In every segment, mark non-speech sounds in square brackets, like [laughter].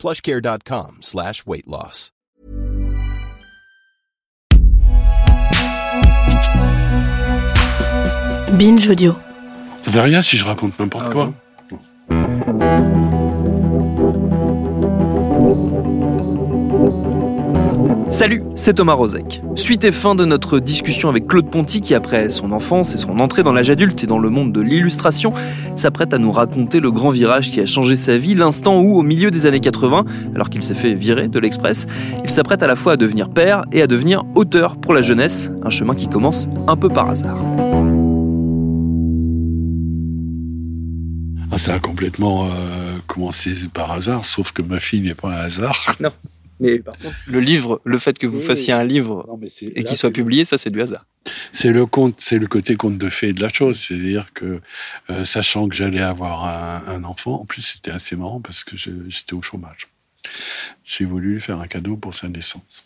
plushcare.com slash weight loss. Binge Audio. Ça fait rien si je raconte n'importe Ah quoi. Salut, c'est Thomas Rozek. Suite et fin de notre discussion avec Claude Ponty qui, après son enfance et son entrée dans l'âge adulte et dans le monde de l'illustration, s'apprête à nous raconter le grand virage qui a changé sa vie, l'instant où, au milieu des années 80, alors qu'il s'est fait virer de l'Express, il s'apprête à la fois à devenir père et à devenir auteur pour la jeunesse, un chemin qui commence un peu par hasard. Ah, ça a complètement euh, commencé par hasard, sauf que ma fille n'est pas un hasard. Mais par contre, le livre, le fait que vous fassiez un livre Non, mais c'est- et qu'il soit publié, ça c'est du hasard. C'est le conte, c'est le côté conte de fées de la chose, c'est-à-dire que euh, sachant que j'allais avoir un, un enfant, en plus c'était assez marrant parce que j'étais au chômage. J'ai voulu lui faire un cadeau pour sa naissance.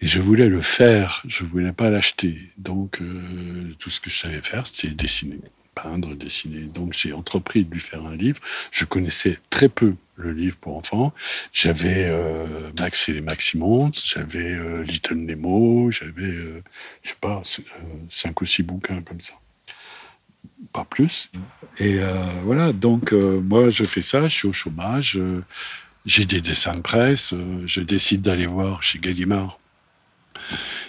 Et je voulais le faire, je voulais pas l'acheter. Donc euh, tout ce que je savais faire, c'était dessiner, peindre, dessiner. Donc j'ai entrepris de lui faire un livre. Je connaissais très peu le livre pour enfants. J'avais euh, Max et les Maximons, j'avais euh, Little Nemo, j'avais, euh, je sais pas, euh, cinq ou six bouquins comme ça. Pas plus. Et voilà, donc moi je fais ça, je suis au chômage, j'ai des dessins de presse, je décide d'aller voir chez Gallimard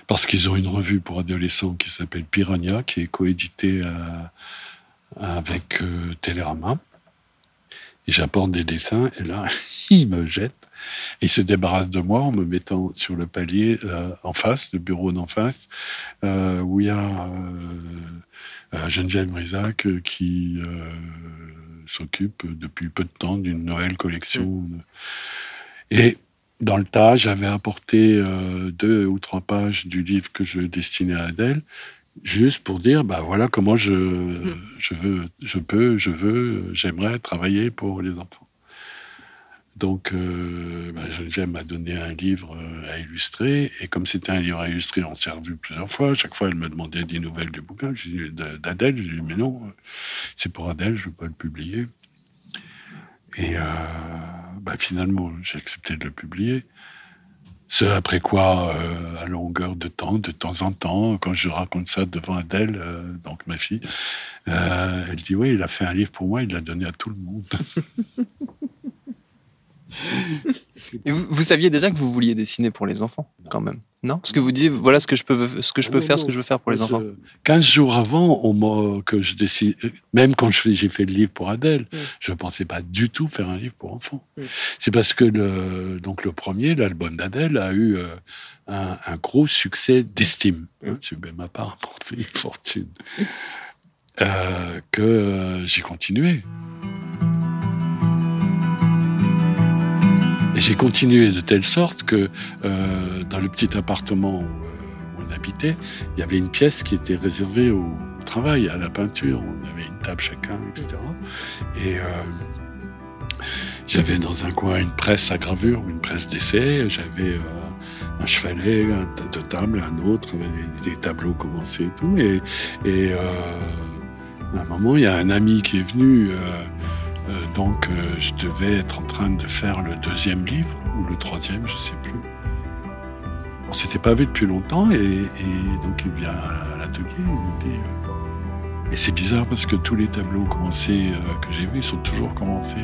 parce qu'ils ont une revue pour adolescents qui s'appelle Piranha, qui est coéditée avec Télérama. Et j'apporte des dessins, et là, [laughs] il me jette. Et il se débarrasse de moi en me mettant sur le palier euh, en face, le bureau d'en face, euh, où il y a euh, Geneviève Brisac qui s'occupe depuis peu de temps d'une nouvelle collection. Et dans le tas, j'avais apporté deux ou trois pages du livre que je destinais à Adèle, juste pour dire, bah voilà comment je, je veux, je peux, je veux, j'aimerais travailler pour les enfants. Donc, euh, bah, Geneviève m'a donné un livre euh, à illustrer, et comme c'était un livre à illustrer, on s'est revu plusieurs fois. Chaque fois, elle me demandait des nouvelles du bouquin, J'ai dit, de- d'Adèle. J'ai dit, mais non, euh, c'est pour Adèle, je ne veux pas le publier. Et euh, bah, finalement, j'ai accepté de le publier. Ce après quoi, euh, à longueur de temps, de temps en temps, quand je raconte ça devant Adèle, euh, donc ma fille, euh, elle dit oui, il a fait un livre pour moi, il l'a donné à tout le monde. [laughs] Vous saviez déjà que vous vouliez dessiner pour les enfants, quand même, non Parce que vous disiez, voilà ce que je peux, ce que je peux Non, faire, non. ce que je veux faire pour les enfants. Je- 15 jours avant, on m'a- que je décide, même quand j'ai fait le livre pour Adèle, Mm. je ne pensais pas du tout faire un livre pour enfants. Mm. C'est parce que le, donc le premier, l'album d'Adèle, a eu euh, un, un gros succès d'estime. Mm. Hein, Je vais ma part apporter une fortune. Euh, que euh, j'ai continué. Et j'ai continué de telle sorte que euh, dans le petit appartement où, euh, où on habitait, il y avait une pièce qui était réservée au travail, à la peinture. On avait une table chacun, etc. Et euh, j'avais dans un coin une presse à gravure, une presse d'essai. J'avais un chevalet, un de table, un autre, des tableaux commencés et tout. Et, et à un moment, il y a un ami qui est venu. Euh, euh, donc, euh, je devais être en train de faire le deuxième livre, ou le troisième, je ne sais plus. On s'était pas vu depuis longtemps, et, donc il vient à l'atelier, il me dit... euh, et c'est bizarre parce que tous les tableaux commencés euh, que j'ai vus, sont toujours commencés.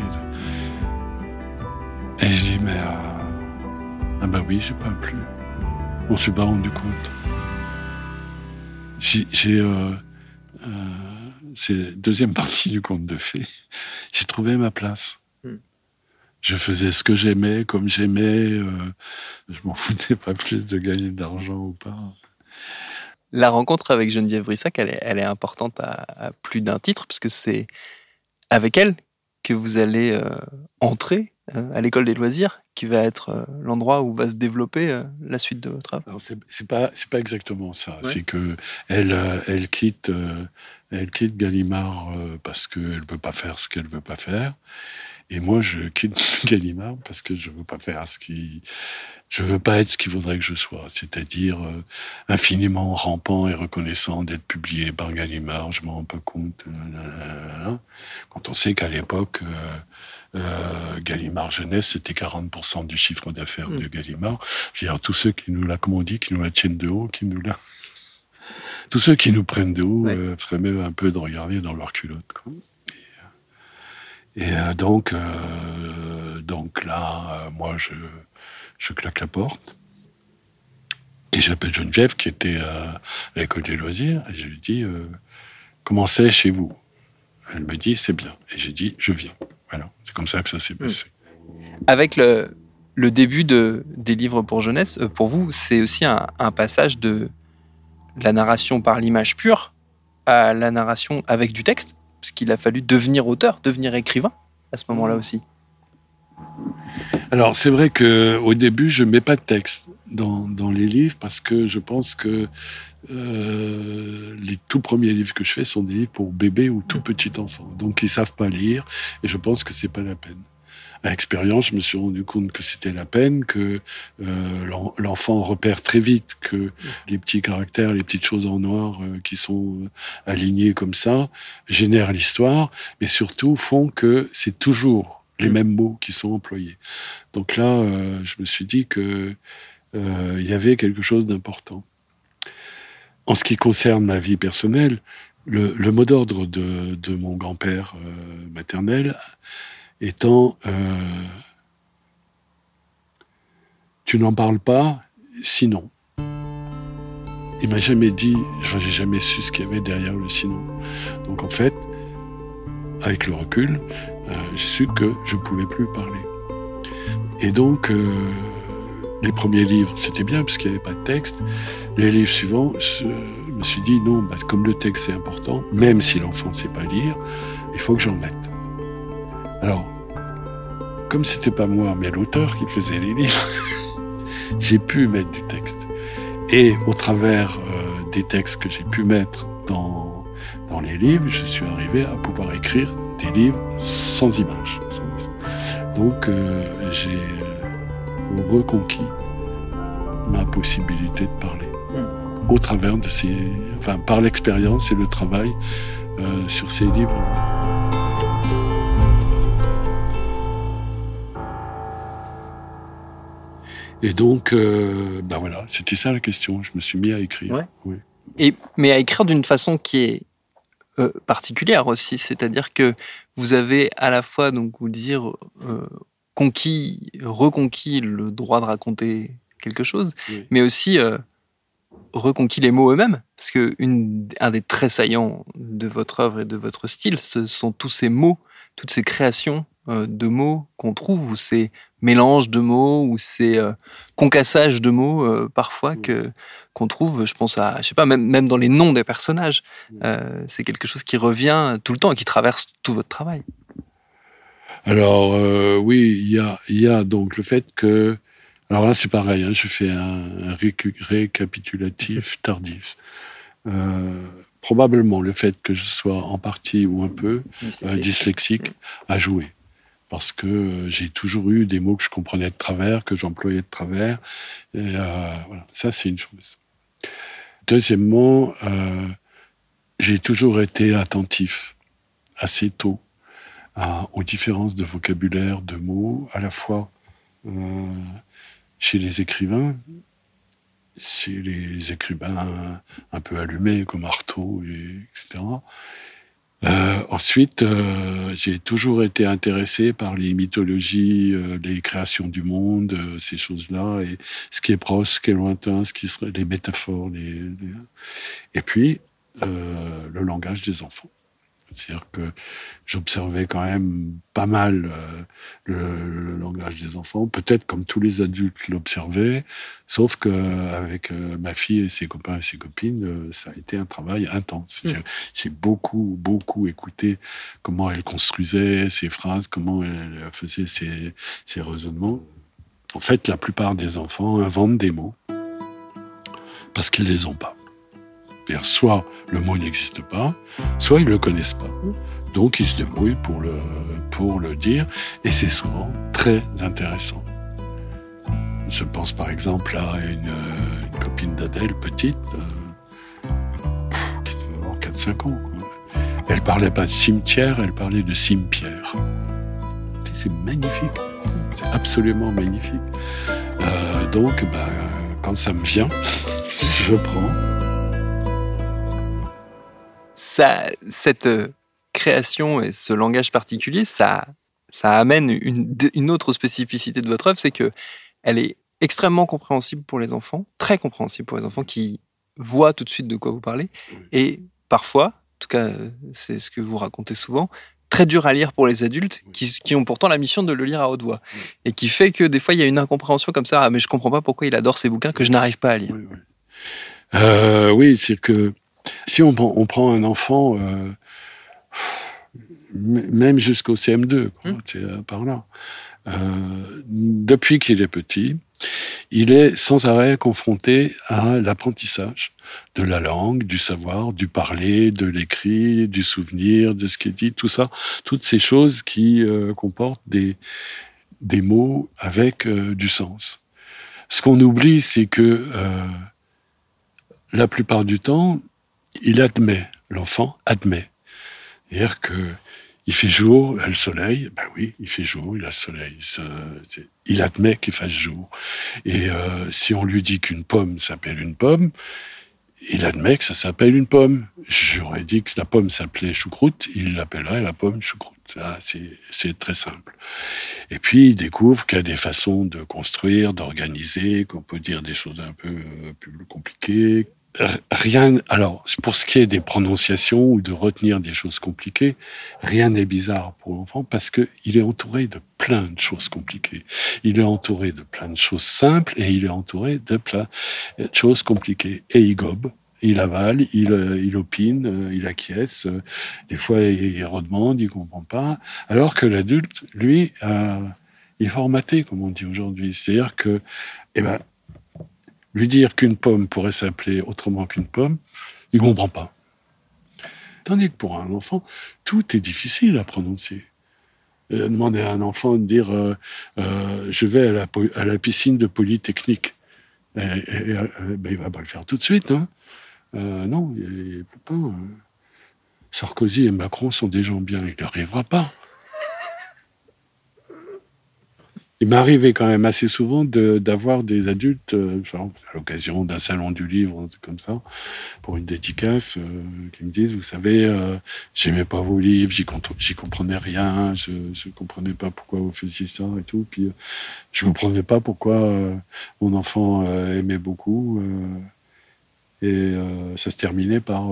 Et je dis, mais... euh, ah bah oui, j'ai pas plu. On s'est pas rendu compte. J'ai... euh, euh, c'est la deuxième [laughs] partie du conte de fées. J'ai trouvé ma place. Hmm. Je faisais ce que j'aimais, comme j'aimais. euh, je m'en [laughs] foutais pas plus de gagner de l'argent ou pas. La rencontre avec Geneviève Brissac, elle est, elle est importante à, à plus d'un titre, parce que c'est avec elle que vous allez euh, entrer euh, à l'école des loisirs. Qui va être euh, l'endroit où va se développer euh, la suite de votre œuvre. C'est pas c'est pas exactement ça. C'est que elle euh, elle quitte elle quitte Gallimard parce qu'elle veut pas faire ce qu'elle veut pas faire, et moi je quitte [laughs] Gallimard parce que je veux pas faire ce qui je veux pas être ce qu'il voudrait que je sois, c'est-à-dire infiniment rampant et reconnaissant d'être publié par Gallimard. Je m'en rends pas compte. quand on sait qu'à l'époque euh, Gallimard Jeunesse, c'était 40% du chiffre d'affaires de mm. Gallimard. Je veux dire, tous ceux qui nous la, comme on dit, qui nous la tiennent de haut, qui nous la... Tous ceux qui nous prennent de haut euh, feraient même un peu de regarder dans leur culotte. Et, euh, donc, donc là, moi, je, je claque la porte. Et j'appelle Geneviève, qui était à l'école des loisirs, et je lui dis Comment c'est chez vous? Elle me dit C'est bien. Et j'ai dit Je viens. C'est comme ça que ça s'est passé. Avec le, le début de, des livres pour jeunesse, euh, pour vous, c'est aussi un, passage de la narration par l'image pure à la narration avec du texte, parce qu'il a fallu devenir auteur, devenir écrivain à ce moment-là aussi. Alors c'est vrai que au début je mets pas de texte dans, dans les livres parce que je pense que euh, les tout premiers livres que je fais sont des livres pour bébés ou tout petits enfants. Donc ils savent pas lire et je pense que c'est pas la peine. À expérience, je me suis rendu compte que c'était la peine, que euh, l'enfant repère très vite que les petits caractères, les petites choses en noir euh, qui sont alignées comme ça génèrent l'histoire, mais surtout font que c'est toujours les mm. mêmes mots qui sont employés. Donc là, je me suis dit que il y avait quelque chose d'important. En ce qui concerne ma vie personnelle, le, mot d'ordre de, mon grand-père euh, maternel étant euh, Tu n'en parles pas, sinon. Il m'a jamais dit, enfin, j'ai jamais su ce qu'il y avait derrière le sinon. Donc en fait, avec le recul, euh, j'ai su que je ne pouvais plus parler. Et donc, les premiers livres, c'était bien parce qu'il n'y avait pas de texte. Les livres suivants, je me suis dit non, bah, comme le texte est important, même si l'enfant ne sait pas lire, il faut que j'en mette. Alors, comme c'était pas moi, mais l'auteur qui faisait les livres, [laughs] j'ai pu mettre du texte. Et au travers euh, des textes que j'ai pu mettre dans, dans les livres, je suis arrivé à pouvoir écrire des livres sans images. Donc, euh, j'ai reconquis ma possibilité de parler au travers de ces, enfin, par l'expérience et le travail euh, sur ces livres. Et donc, euh, ben voilà, c'était ça la question. Je me suis mis à écrire. Et, mais à écrire d'une façon qui est euh, particulière aussi, c'est-à-dire que vous avez à la fois, donc vous dire, conquis, reconquis le droit de raconter quelque chose, mais aussi reconquis les mots eux-mêmes, parce que une, un des traits saillants de votre œuvre et de votre style, ce sont tous ces mots, toutes ces créations euh, de mots qu'on trouve, ou ces mélanges de mots, ou ces euh, concassages de mots euh, parfois que qu'on trouve. Je pense à, je sais pas, même même dans les noms des personnages, c'est quelque chose qui revient tout le temps et qui traverse tout votre travail. Alors oui, il y a, y a donc le fait que alors là, c'est pareil, hein, je fais un, récapitulatif tardif. Euh, probablement le fait que je sois en partie ou un peu dyslexique, euh, a joué. Parce que euh, j'ai toujours eu des mots que je comprenais de travers, que j'employais de travers. Et voilà, ça, c'est une chose. Deuxièmement, j'ai toujours été attentif assez tôt aux différences de vocabulaire, de mots, à la fois chez les écrivains, chez les écrivains un peu allumés comme Artaud, etc. Euh, ensuite, euh, j'ai toujours été intéressé par les mythologies, euh, les créations du monde, ces choses-là, et ce qui est proche, ce qui est lointain, ce qui serait les métaphores, et puis le langage des enfants. C'est-à-dire que j'observais quand même pas mal euh, le, langage des enfants, peut-être comme tous les adultes l'observaient, sauf qu'avec euh, ma fille et ses copains et ses copines, euh, ça a été un travail intense. Mmh. J'ai beaucoup, beaucoup écouté comment elle construisait ses phrases, comment elle faisait ses, ses raisonnements. En fait, la plupart des enfants inventent des mots parce qu'ils les ont pas. Soit le mot n'existe pas, soit ils le connaissent pas. Donc ils se débrouillent pour le, pour le dire, et c'est souvent très intéressant. Je pense par exemple à une, copine d'Adèle, petite, euh, qui devait avoir 4-5 ans. Elle parlait pas de cimetière, elle parlait de cimetière. C'est magnifique, c'est absolument magnifique. Euh, donc, bah, quand ça me vient, [laughs] je prends. Ça, cette euh, création et ce langage particulier, ça, ça amène une, une autre spécificité de votre œuvre, c'est que elle est extrêmement compréhensible pour les enfants, très compréhensible pour les enfants qui voient tout de suite de quoi vous parlez, et parfois, en tout cas c'est ce que vous racontez souvent, très dur à lire pour les adultes qui, qui, ont pourtant la mission de le lire à haute voix, et qui fait que des fois il y a une incompréhension comme ça, ah, mais je comprends pas pourquoi il adore ces bouquins que je n'arrive pas à lire. Oui, euh, oui c'est que si on, on, prend un enfant, euh, même jusqu'au CM2, hum. euh, par là, euh, depuis qu'il est petit, il est sans arrêt confronté à l'apprentissage de la langue, du savoir, du parler, de l'écrit, du souvenir, de ce qui est dit, tout ça, toutes ces choses qui euh, comportent des, des mots avec euh, du sens. Ce qu'on oublie, c'est que euh, la plupart du temps, il admet, l'enfant admet. C'est-à-dire que il fait jour, il a le soleil. Ben oui, il fait jour, il a le soleil. Il admet qu'il fasse jour. Et euh, si on lui dit qu'une pomme s'appelle une pomme, il admet que ça s'appelle une pomme. J'aurais dit que la pomme s'appelait choucroute, il l'appellerait la pomme choucroute. C'est très simple. Et puis, il découvre qu'il y a des façons de construire, d'organiser, qu'on peut dire des choses un peu euh, plus compliquées, rien. Alors, pour ce qui est des prononciations ou de retenir des choses compliquées, rien n'est bizarre pour l'enfant parce que il est entouré de plein de choses compliquées. Il est entouré de plein de choses simples et il est entouré de plein de choses compliquées. Et il gobe. Il avale, il, euh, il opine, euh, il acquiesce. Euh, des fois, il redemande, il comprend pas. Alors que l'adulte, lui, il est formaté, comme on dit aujourd'hui. C'est-à-dire que, eh ben, lui dire qu'une pomme pourrait s'appeler autrement qu'une pomme, il ne comprend pas. Tandis que pour un enfant, tout est difficile à prononcer. Euh, demander à un enfant de dire euh, euh, je vais à la, piscine de Polytechnique. Ben, il va pas le faire tout de suite. Hein. non, il, peut pas. Sarkozy et Macron sont des gens bien, il n'y arrivera pas il m'est arrivé quand même assez souvent d'avoir des adultes, euh, à l'occasion d'un salon du livre, comme ça, pour une dédicace, euh, qui me disent, vous savez, euh, j'aimais pas vos livres, j'y comprenais rien, je ne comprenais pas pourquoi vous faisiez ça et tout, puis je comprenais pas pourquoi mon enfant aimait beaucoup. et ça se terminait par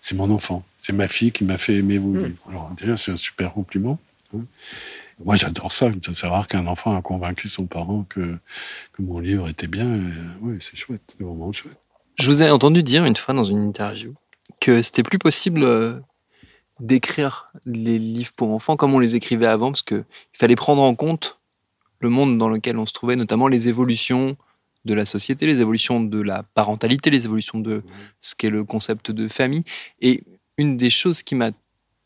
c'est mon enfant, c'est ma fille qui m'a fait aimer vos mmh. livres. Alors déjà, c'est un super compliment. Hein. Moi, j'adore ça. C'est rare qu'un enfant a convaincu son parent que, que mon livre était bien. Euh, oui, c'est chouette, c'est vraiment chouette. Je vous ai entendu dire une fois dans une interview que c'était plus possible euh, d'écrire les livres pour enfants comme on les écrivait avant, parce qu'il fallait prendre en compte le monde dans lequel on se trouvait, notamment les évolutions de la société, les évolutions de la parentalité, les évolutions de ce qu'est le concept de famille. Et une des choses qui m'a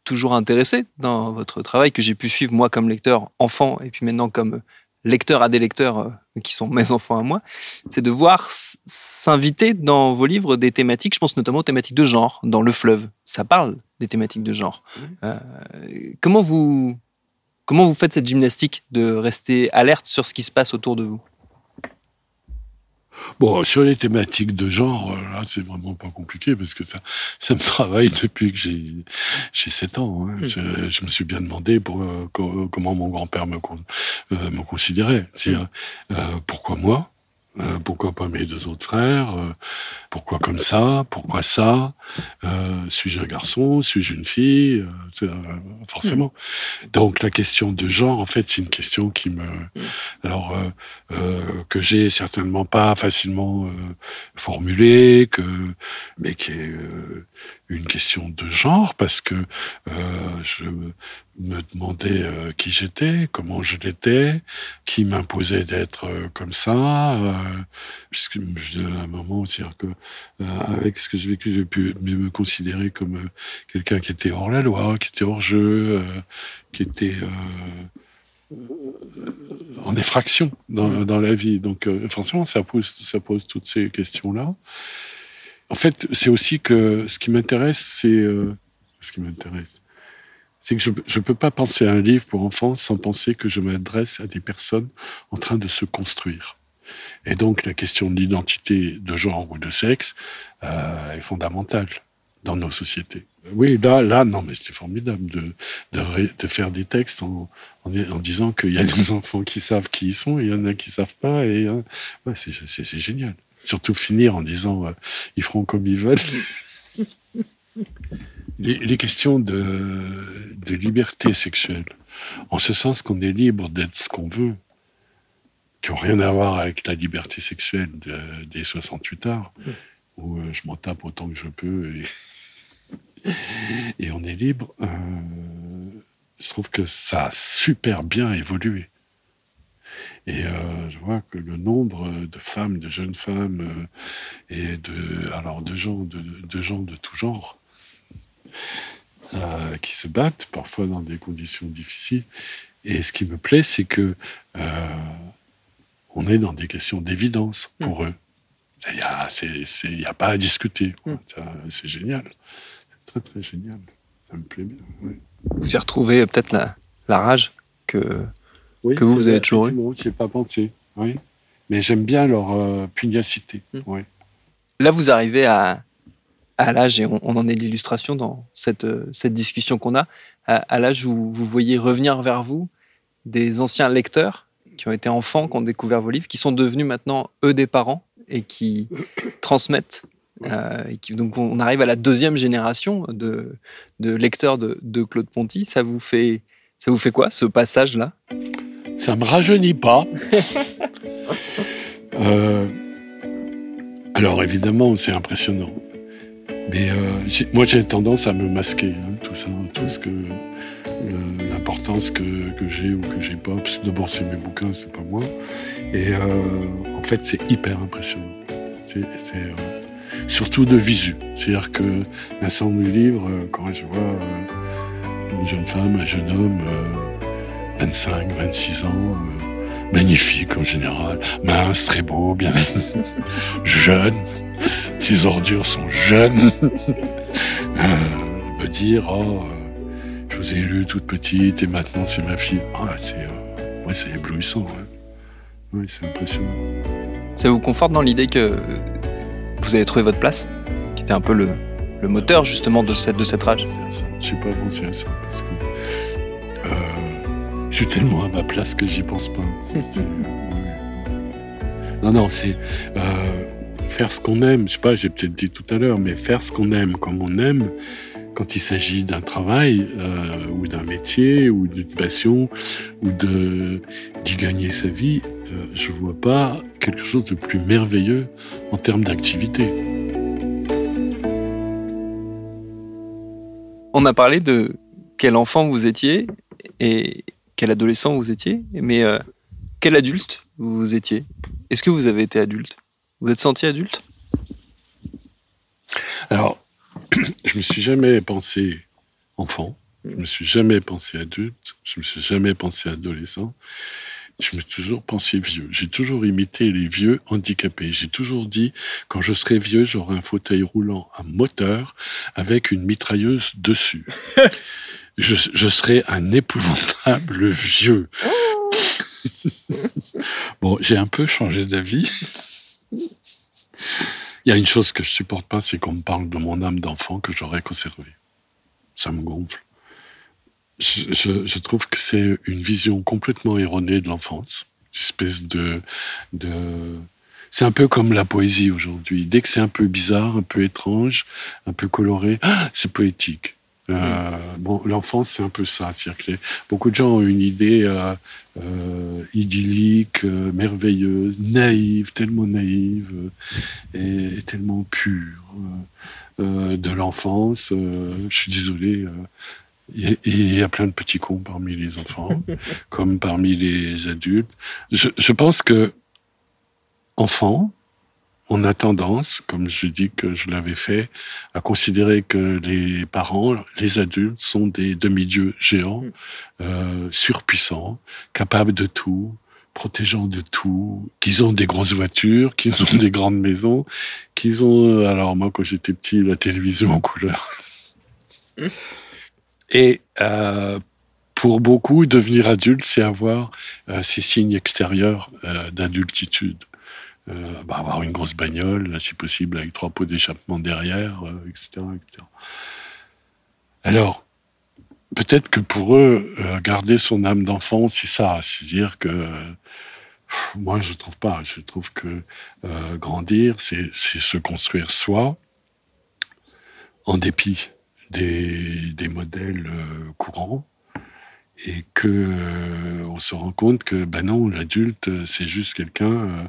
toujours intéressé dans votre travail, que j'ai pu suivre moi comme lecteur enfant et puis maintenant comme lecteur à des lecteurs euh, qui sont mes enfants à moi, c'est de voir s'inviter dans vos livres des thématiques, je pense notamment aux thématiques de genre, dans Le Fleuve. Ça parle des thématiques de genre. Euh, comment, vous, comment vous faites cette gymnastique de rester alerte sur ce qui se passe autour de vous? Bon, sur les thématiques de genre, euh, là, c'est vraiment pas compliqué parce que ça, ça me travaille depuis que j'ai, j'ai 7 ans. Hein. Je, je, me suis bien demandé pour, euh, comment mon grand-père me, euh, me considérait. Euh, pourquoi moi euh, pourquoi pas mes deux autres frères euh, Pourquoi comme ça Pourquoi ça euh, Suis-je un garçon Suis-je une fille Forcément. Hmm. Donc la question de genre, en fait, c'est une question qui me, hmm. alors que j'ai certainement pas facilement formulée, que mais qui est une question de genre parce que euh, je me demandais euh, qui j'étais, comment je l'étais, qui m'imposait d'être euh, comme ça, puisque je, à un moment, c'est-à-dire que avec ce que j'ai vécu, j'ai pu me considérer comme quelqu'un qui était hors la loi, qui était hors jeu, qui était en effraction dans, dans, la vie. Donc forcément, ça pose, ça pose toutes ces questions-là. En fait, c'est aussi que ce qui m'intéresse, c'est euh, ce qui m'intéresse, c'est que je ne peux pas penser à un livre pour enfants sans penser que je m'adresse à des personnes en train de se construire. Et donc la question de l'identité de genre ou de sexe euh, est fondamentale dans nos sociétés. Oui, là, là, non, mais c'était formidable de, de, de, faire des textes en, en, disant qu'il y a des [laughs] enfants qui savent qui ils sont et il y en a qui savent pas. Et euh, ouais, c'est génial surtout finir en disant euh, ils feront comme ils veulent. [laughs] les, questions de, de, liberté sexuelle, en ce sens qu'on est libre d'être ce qu'on veut, qui n'ont rien à voir avec la liberté sexuelle des 68 heures, où euh, je m'en tape autant que je peux et, et on est libre. Euh, je trouve que ça a super bien évolué. Et euh, je vois que le nombre de femmes, de jeunes femmes, euh, et de, alors de gens de, de gens de tout genre, euh, qui se battent, parfois dans des conditions difficiles. Et ce qui me plaît, c'est que on est dans des questions d'évidence pour eux. Il n'y a, a, pas à discuter. Mm. C'est génial. C'est très, très génial. Ça me plaît bien. Vous y retrouvez peut-être la, la rage que que vous, vous avez toujours eu Je pas pensé, oui. Mais j'aime bien leur euh, pugnacité, hmm. oui. Là, vous arrivez à, à l'âge, et on, en est l'illustration dans cette, euh, cette discussion qu'on a, à, l'âge où vous voyez revenir vers vous des anciens lecteurs qui ont été enfants, qui ont découvert vos livres, qui sont devenus maintenant, eux, des parents et qui [coughs] transmettent. Euh, et qui, donc, on arrive à la deuxième génération de, de lecteurs de, de Claude Ponty. Ça vous fait, ça vous fait quoi, ce passage-là? Ça me rajeunit pas. [laughs] Euh, alors évidemment, c'est impressionnant. Mais euh, moi, j'ai tendance à me masquer, hein, tout ça, tout ce que l'importance que, j'ai ou que j'ai pas. D'abord, c'est mes bouquins, c'est pas moi. Et euh, en fait, c'est hyper impressionnant. C'est surtout de visu. C'est-à-dire que l'ensemble du livre, quand je vois une jeune femme, un jeune homme 25, 26 ans, euh, magnifique en général, mince, très beau, bien. [laughs] Jeune, ses ordures sont jeunes, [laughs] euh, me dire, oh, euh, je vous ai élu toute petite et maintenant c'est ma fille. Ah, c'est ouais, c'est éblouissant, Oui, c'est impressionnant. Ça vous conforte dans l'idée que vous avez trouvé votre place, qui était un peu le, le moteur justement de cette, de cette rage? Je n'ai pas pensé à ça parce que je suis tellement à ma place que j'y pense pas. [laughs] non, non, c'est euh, faire ce qu'on aime. Je sais pas, j'ai peut-être dit tout à l'heure, mais faire ce qu'on aime comme on aime quand il s'agit d'un travail euh, ou d'un métier ou d'une passion ou de d'y gagner sa vie, euh, je vois pas quelque chose de plus merveilleux en termes d'activité. On a parlé de quel enfant vous étiez et, quel adolescent vous étiez, mais euh, quel adulte vous étiez? Est-ce que vous avez été adulte? Vous êtes senti adulte? Alors, [clears throat] je me suis jamais pensé enfant, je me suis jamais pensé adulte, je me suis jamais pensé adolescent. Je me suis toujours pensé vieux. J'ai toujours imité les vieux handicapés. J'ai toujours dit, quand je serai vieux, j'aurai un fauteuil roulant à moteur avec une mitrailleuse dessus. [laughs] je, je serais un épouvantable vieux. Oh. bon, j'ai un peu changé d'avis. Il y a une chose que je supporte pas, c'est qu'on me parle de mon âme d'enfant que j'aurais conservée. Ça me gonfle. Je, je, je trouve que c'est une vision complètement erronée de l'enfance. Une espèce de, de, c'est un peu comme la poésie aujourd'hui. Dès que c'est un peu bizarre, un peu étrange, un peu coloré, ah, c'est poétique. Euh, bon, l'enfance, c'est un peu ça. cest beaucoup de gens ont une idée euh, euh, idyllique, merveilleuse, naïve, tellement naïve et, tellement pure de l'enfance. je suis désolé. Il y a plein de petits cons parmi les enfants, [laughs] comme parmi les adultes. Je, je pense que enfant, on a tendance, comme je dis que je l'avais fait, à considérer que les parents, les adultes, sont des demi-dieux géants, mm. euh, surpuissants, capables de tout, protégeant de tout, qu'ils ont des grosses voitures, qu'ils ont [laughs] des grandes maisons, qu'ils ont, euh, alors moi quand j'étais petit, la télévision en couleur. Mm. Et euh, pour beaucoup, devenir adulte, c'est avoir ces signes extérieurs d'adultitude. Euh, bah, avoir une grosse bagnole, si possible avec trois pots d'échappement derrière, etc., euh, etc. Alors, peut-être que pour eux, euh, garder son âme d'enfant, c'est ça, c'est-à-dire que moi, je trouve pas. Je trouve que grandir, c'est se construire soi, en dépit des, des modèles courants, et que euh, on se rend compte que ben non l'adulte c'est juste quelqu'un euh,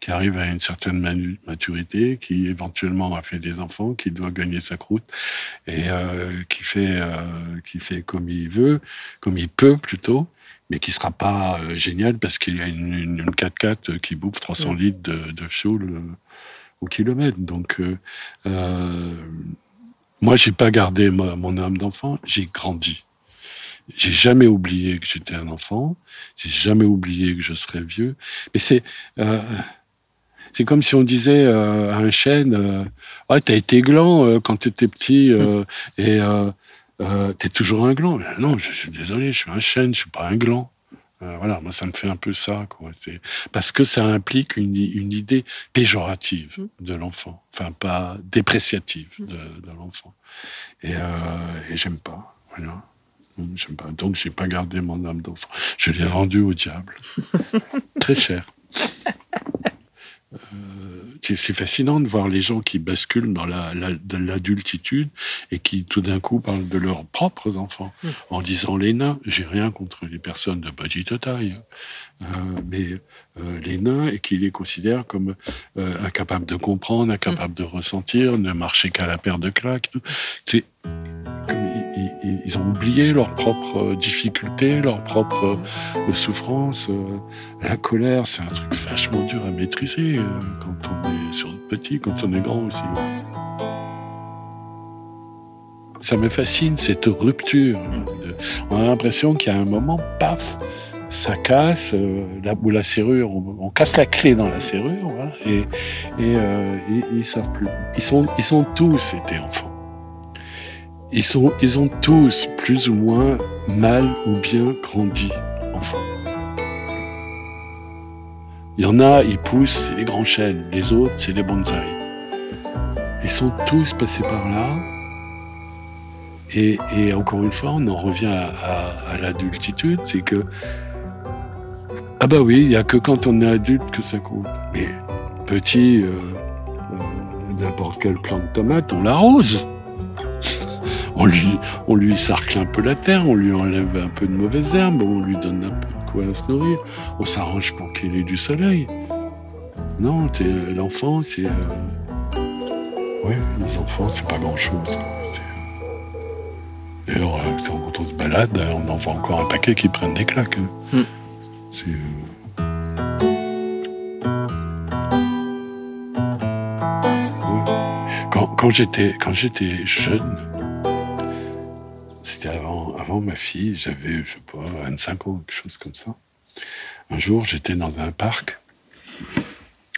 qui arrive à une certaine maturité qui éventuellement a fait des enfants qui doit gagner sa croûte et euh, qui fait qui fait comme il veut comme il peut plutôt mais qui sera pas génial parce qu'il y a une, une, 4x4 qui bouffe 300 litres de, de fioul au kilomètre. Donc moi j'ai pas gardé mon âme d'enfant j'ai grandi j'ai jamais oublié que j'étais un enfant. J'ai jamais oublié que je serais vieux. Mais c'est euh, c'est comme si on disait euh, à un chêne euh, Ouais, t'as été gland euh, quand t'étais petit [laughs] et t'es toujours un gland. Non, je, suis désolé, je suis un chêne, je suis pas un gland. voilà, moi ça me fait un peu ça, quoi. Parce que ça implique une, une idée péjorative de l'enfant, enfin pas dépréciative de, de l'enfant. Et, et j'aime pas. Voilà. Pas. Donc, j'ai pas gardé mon âme d'enfant. Je l'ai vendu au diable. [laughs] Très cher. Euh, c'est fascinant de voir les gens qui basculent dans l'adultitude et qui tout d'un coup parlent de leurs propres enfants hmm. en disant les nains. J'ai rien contre les personnes de petite taille, euh, mais euh, les nains et qui les considèrent comme incapables de comprendre, incapables de ressentir, ne marcher qu'à la paire de claques. C'est ils ont oublié leurs propres difficultés, leurs propres euh, souffrances. Euh, la colère, c'est un truc vachement dur à maîtriser euh, quand on est sur petit, quand on est grand aussi. Ça me fascine cette rupture. On a l'impression qu'il y a un moment, paf, ça casse, la, ou la serrure, on, casse la clé dans la serrure, et, et, ils savent plus. Ils sont, ils sont tous été enfants. Ils, sont, ils ont tous plus ou moins mal ou bien grandi enfants. Il y en a, ils poussent, c'est les grands chênes. Les autres, c'est les bonsaïs. Ils sont tous passés par là. Et, et encore une fois, on en revient à, l'adultitude, c'est que ah bah oui, il n'y a que quand on est adulte que ça compte. Mais petit, euh, n'importe quelle plante de tomate, on l'arrose on lui, on lui sarcle un peu la terre, on lui enlève un peu de mauvaises herbes, on lui donne un peu de quoi se nourrir, on s'arrange pour qu'il ait du soleil. Non, l'enfant, c'est. Euh... Oui, les enfants, c'est pas grand chose. D'ailleurs, euh, quand on se balade, on en voit encore un paquet qui prennent des claques. Hein. Hmm. C'est. Euh, quand j'étais jeune, c'était avant, avant ma fille, j'avais, je sais pas, 25 ans, quelque chose comme ça. Un jour, j'étais dans un parc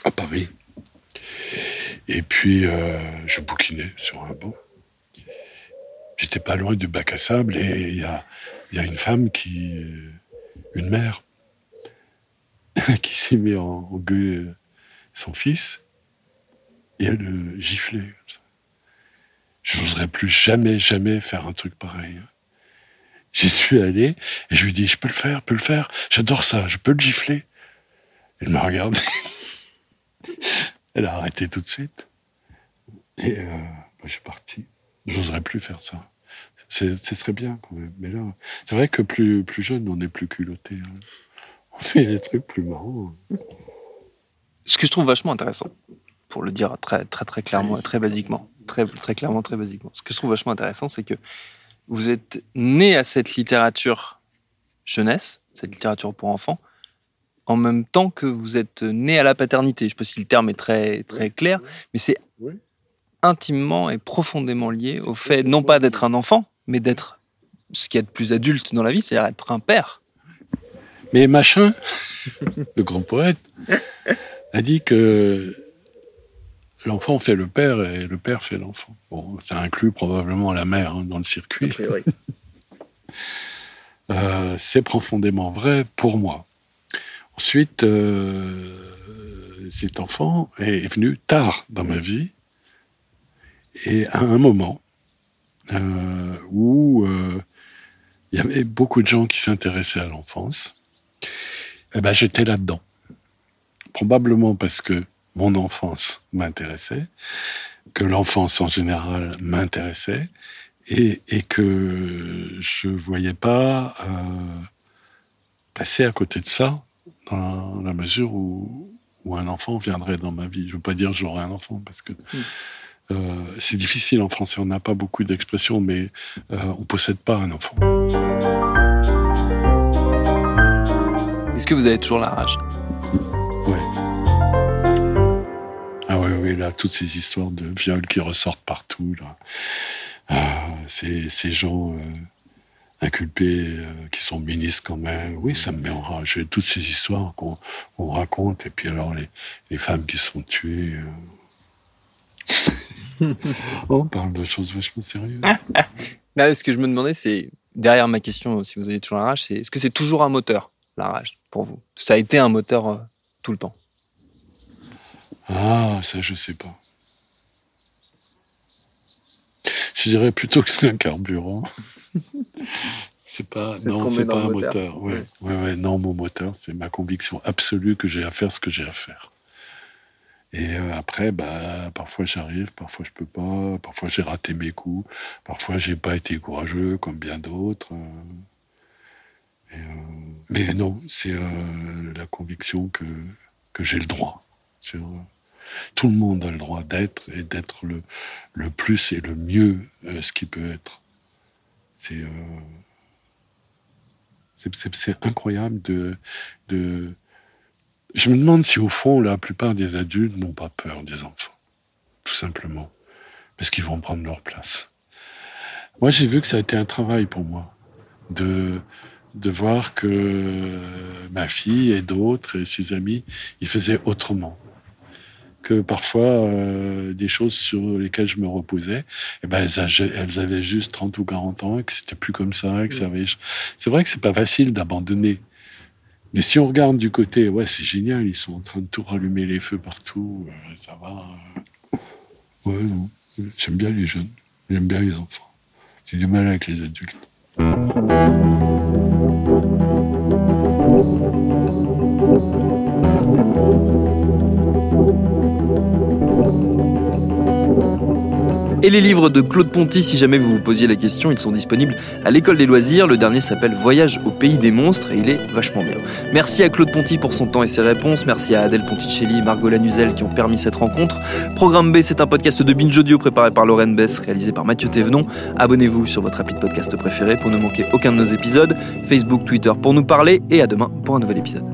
à Paris. Et puis, euh, je bouquinais sur un banc. J'étais pas loin du bac à sable et il y a, y a une femme qui, une mère, [laughs] qui s'est mis en, en gueule son fils et elle le giflait comme ça. J'oserais plus jamais, jamais faire un truc pareil. J'y suis allé et je lui dis, je peux le faire, je peux le faire, j'adore ça, je peux le gifler. Elle m'a regardé. [laughs] Elle a arrêté tout de suite. Et euh, bah, je suis parti. J'oserais plus faire ça. ce serait bien quand même. Mais là, c'est vrai que plus, plus jeune, on est plus culotté. Hein. On fait des trucs plus marrants. Ce que je trouve vachement intéressant, pour le dire très, très, très clairement et très basiquement, très, très clairement, très basiquement, ce que je trouve vachement intéressant, c'est que vous êtes né à cette littérature jeunesse, cette littérature pour enfants, en même temps que vous êtes né à la paternité. Je ne sais pas si le terme est très, très clair, mais c'est intimement et profondément lié au fait, non pas d'être un enfant, mais d'être ce qu'il y a de plus adulte dans la vie, c'est-à-dire être un père. Mais Machin, [laughs] le grand poète, a dit que l'enfant fait le père et le père fait l'enfant. Bon, ça inclut probablement la mère hein, dans le circuit. [laughs] Euh, c'est profondément vrai pour moi. Ensuite, euh, cet enfant est venu tard dans ma vie et à un moment euh, où il y avait beaucoup de gens qui s'intéressaient à l'enfance, eh ben, j'étais là-dedans. Probablement parce que mon enfance m'intéressait, que l'enfance en général m'intéressait, et, et, que je ne voyais pas euh, passer à côté de ça dans la mesure où, où, un enfant viendrait dans ma vie. Je ne veux pas dire j'aurai un enfant parce que mm. euh, c'est difficile en français, on n'a pas beaucoup d'expressions, mais euh, on ne possède pas un enfant. Est-ce que vous avez toujours la rage? Là, toutes ces histoires de viols qui ressortent partout, là. Ah, ces, ces, gens euh, inculpés euh, qui sont ministres quand même, oui, ça me met en rage. Toutes ces histoires qu'on raconte, et puis alors les, les, femmes qui tuer. Euh. [laughs] on parle de choses vachement sérieuses. [laughs] Là, ce que je me demandais, c'est, derrière ma question, si vous avez toujours la rage, c'est est-ce que c'est toujours un moteur, la rage, pour vous? Ça a été un moteur tout le temps? Ah, ça, je sais pas. Je dirais plutôt que c'est un carburant. [laughs] c'est pas, non, c'est pas un moteur. Ouais. Ouais. non, mon moteur, c'est ma conviction absolue que j'ai à faire ce que j'ai à faire. Et euh, après, bah, parfois j'arrive, parfois je peux pas, parfois j'ai raté mes coups, parfois j'ai pas été courageux comme bien d'autres. Euh, mais non, c'est euh, la conviction que, que j'ai le droit. Tout le monde a le droit d'être et d'être le, le plus et le mieux euh, ce qui peut être. Euh, c'est incroyable de, de. Je me demande si au fond la plupart des adultes n'ont pas peur des enfants, tout simplement, parce qu'ils vont prendre leur place. Moi, j'ai vu que ça a été un travail pour moi de de voir que ma fille et d'autres et ses amis, ils faisaient autrement que parfois euh, des choses sur lesquelles je me reposais, et eh ben elles, elles, avaient juste 30 ou 40 ans et que c'était plus comme ça. que ça avait... C'est vrai que c'est pas facile d'abandonner. Mais si on regarde du côté, ouais, c'est génial, ils sont en train de tout rallumer les feux partout, euh, ça va. Euh. Ouais, non. J'aime bien les jeunes, j'aime bien les enfants. J'ai du mal avec les adultes. Et les livres de Claude Ponty, si jamais vous vous posiez la question, ils sont disponibles à l'école des loisirs. Le dernier s'appelle Voyage au pays des monstres et il est vachement bien. Merci à Claude Ponty pour son temps et ses réponses. Merci à Adèle Ponticelli et Margot Lanuzel qui ont permis cette rencontre. Programme B, c'est un podcast de Binge Audio préparé par Lorraine Bess, réalisé par Mathieu Thévenon. Abonnez-vous sur votre appli de podcast préféré pour ne manquer aucun de nos épisodes. Facebook, Twitter pour nous parler et à demain pour un nouvel épisode.